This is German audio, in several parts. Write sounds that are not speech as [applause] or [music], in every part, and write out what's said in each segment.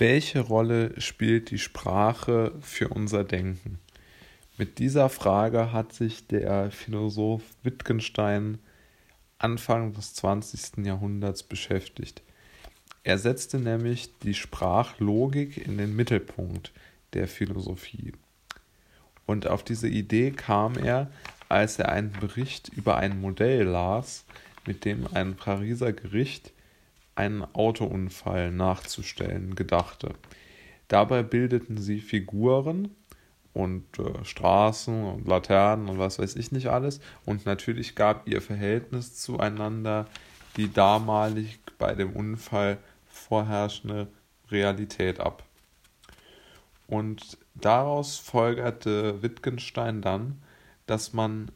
Welche Rolle spielt die Sprache für unser Denken? Mit dieser Frage hat sich der Philosoph Wittgenstein Anfang des 20. Jahrhunderts beschäftigt. Er setzte nämlich die Sprachlogik in den Mittelpunkt der Philosophie. Und auf diese Idee kam er, als er einen Bericht über ein Modell las, mit dem ein Pariser Gericht einen Autounfall nachzustellen gedachte. Dabei bildeten sie Figuren und äh, Straßen und Laternen und was weiß ich nicht alles. Und natürlich gab ihr Verhältnis zueinander die damalig bei dem Unfall vorherrschende Realität ab. Und daraus folgerte Wittgenstein dann, dass man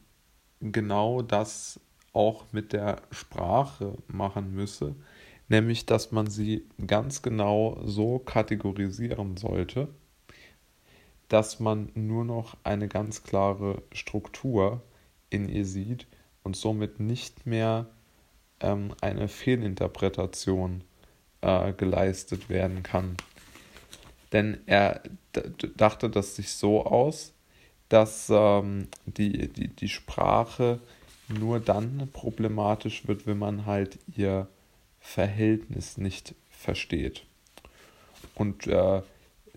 genau das auch mit der Sprache machen müsse, nämlich dass man sie ganz genau so kategorisieren sollte, dass man nur noch eine ganz klare Struktur in ihr sieht und somit nicht mehr ähm, eine Fehlinterpretation äh, geleistet werden kann. Denn er dachte das sich so aus, dass ähm, die, die, die Sprache nur dann problematisch wird, wenn man halt ihr Verhältnis nicht versteht. Und äh,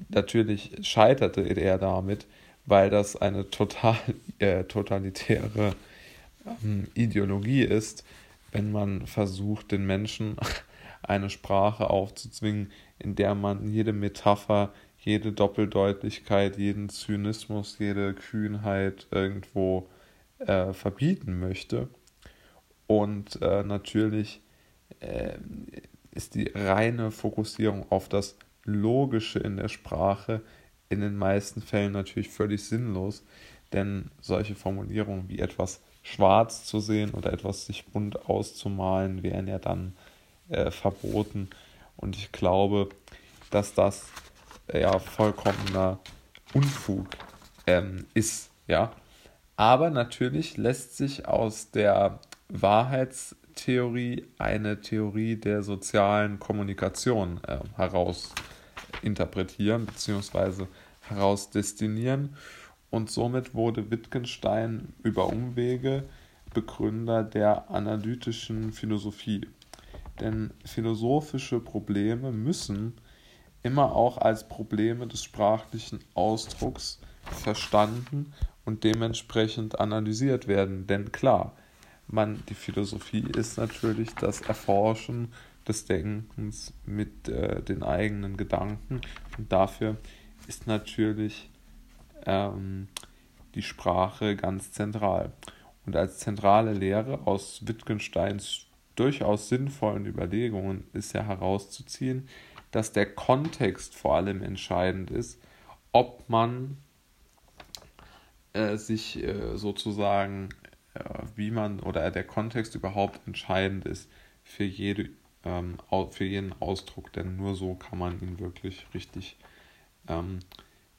natürlich scheiterte er damit, weil das eine total [laughs] äh, totalitäre ähm, Ideologie ist, wenn man versucht, den Menschen [laughs] eine Sprache aufzuzwingen, in der man jede Metapher, jede Doppeldeutigkeit, jeden Zynismus, jede Kühnheit irgendwo äh, verbieten möchte. Und äh, natürlich äh, ist die reine Fokussierung auf das Logische in der Sprache in den meisten Fällen natürlich völlig sinnlos, denn solche Formulierungen wie etwas schwarz zu sehen oder etwas sich bunt auszumalen, wären ja dann äh, verboten. Und ich glaube, dass das äh, ja vollkommener Unfug ähm, ist, ja. Aber natürlich lässt sich aus der Wahrheitstheorie eine Theorie der sozialen Kommunikation äh, heraus interpretieren bzw. herausdestinieren. Und somit wurde Wittgenstein über Umwege Begründer der analytischen Philosophie. Denn philosophische Probleme müssen immer auch als Probleme des sprachlichen Ausdrucks verstanden und dementsprechend analysiert werden. Denn klar, man, die Philosophie ist natürlich das Erforschen des Denkens mit äh, den eigenen Gedanken. Und dafür ist natürlich ähm, die Sprache ganz zentral. Und als zentrale Lehre aus Wittgensteins durchaus sinnvollen Überlegungen ist ja herauszuziehen, dass der Kontext vor allem entscheidend ist, ob man äh, sich äh, sozusagen, wie man oder der Kontext überhaupt entscheidend ist für jede ähm, für jeden Ausdruck, denn nur so kann man ihn wirklich richtig ähm,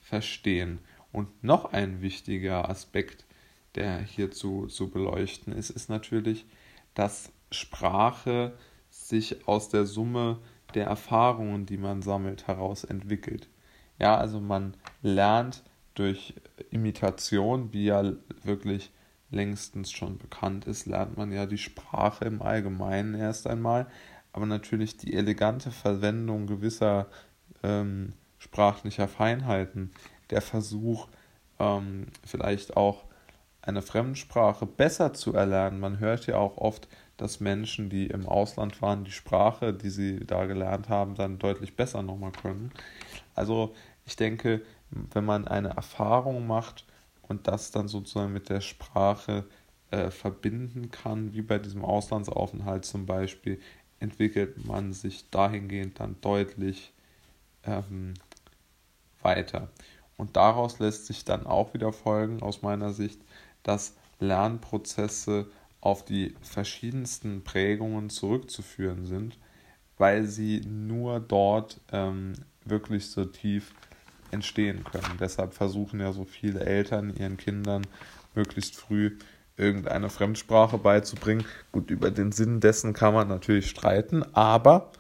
verstehen. Und noch ein wichtiger Aspekt, der hier zu beleuchten ist, ist natürlich, dass Sprache sich aus der Summe der Erfahrungen, die man sammelt, heraus entwickelt. Ja, also man lernt durch Imitation, wie ja wirklich längstens schon bekannt ist, lernt man ja die Sprache im Allgemeinen erst einmal, aber natürlich die elegante Verwendung gewisser ähm, sprachlicher Feinheiten, der Versuch, ähm, vielleicht auch eine Fremdsprache besser zu erlernen. Man hört ja auch oft, dass Menschen, die im Ausland waren, die Sprache, die sie da gelernt haben, dann deutlich besser nochmal können. Also ich denke, wenn man eine Erfahrung macht und das dann sozusagen mit der Sprache äh, verbinden kann, wie bei diesem Auslandsaufenthalt zum Beispiel, entwickelt man sich dahingehend dann deutlich ähm, weiter. Und daraus lässt sich dann auch wieder folgen, aus meiner Sicht, dass Lernprozesse auf die verschiedensten Prägungen zurückzuführen sind, weil sie nur dort ähm, wirklich so tief entstehen können. Deshalb versuchen ja so viele Eltern ihren Kindern möglichst früh irgendeine Fremdsprache beizubringen. Gut, über den Sinn dessen kann man natürlich streiten, aber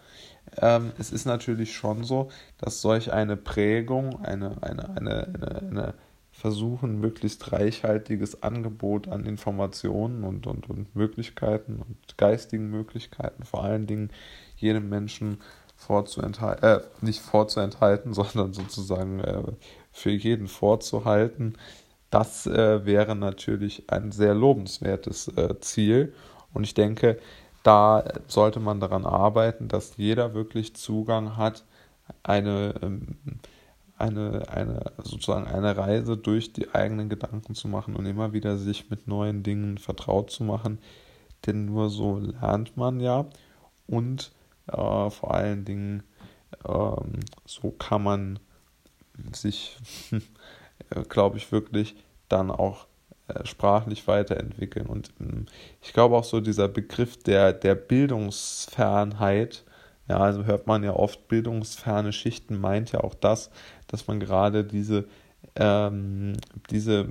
ähm, es ist natürlich schon so, dass solch eine Prägung, eine, eine, eine, eine, eine versuchen, möglichst reichhaltiges Angebot an Informationen und, und, und Möglichkeiten und geistigen Möglichkeiten, vor allen Dingen jedem Menschen vorzuenthalten, äh, nicht vorzuenthalten, [laughs] sondern sozusagen äh, für jeden vorzuhalten, das äh, wäre natürlich ein sehr lobenswertes äh, Ziel. Und ich denke, da sollte man daran arbeiten, dass jeder wirklich Zugang hat, eine, ähm, eine, eine, sozusagen eine Reise durch die eigenen Gedanken zu machen und immer wieder sich mit neuen Dingen vertraut zu machen. Denn nur so lernt man ja und äh, vor allen Dingen ähm, so kann man sich, [laughs] glaube ich, wirklich dann auch äh, sprachlich weiterentwickeln. Und ähm, ich glaube auch so dieser Begriff der, der Bildungsfernheit, ja, also hört man ja oft, bildungsferne Schichten meint ja auch das, dass man gerade diese, ähm, diese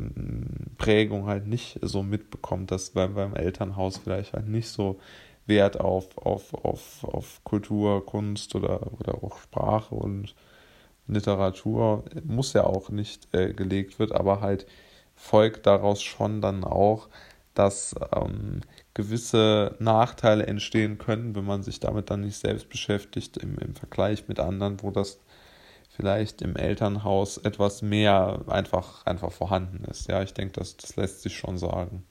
Prägung halt nicht so mitbekommt, dass beim Elternhaus vielleicht halt nicht so Wert auf, auf, auf, auf Kultur, Kunst oder, oder auch Sprache und Literatur muss ja auch nicht äh, gelegt wird, aber halt folgt daraus schon dann auch, dass ähm, gewisse Nachteile entstehen können, wenn man sich damit dann nicht selbst beschäftigt, im, im Vergleich mit anderen, wo das vielleicht im Elternhaus etwas mehr einfach, einfach vorhanden ist. Ja, ich denke, das, das lässt sich schon sagen.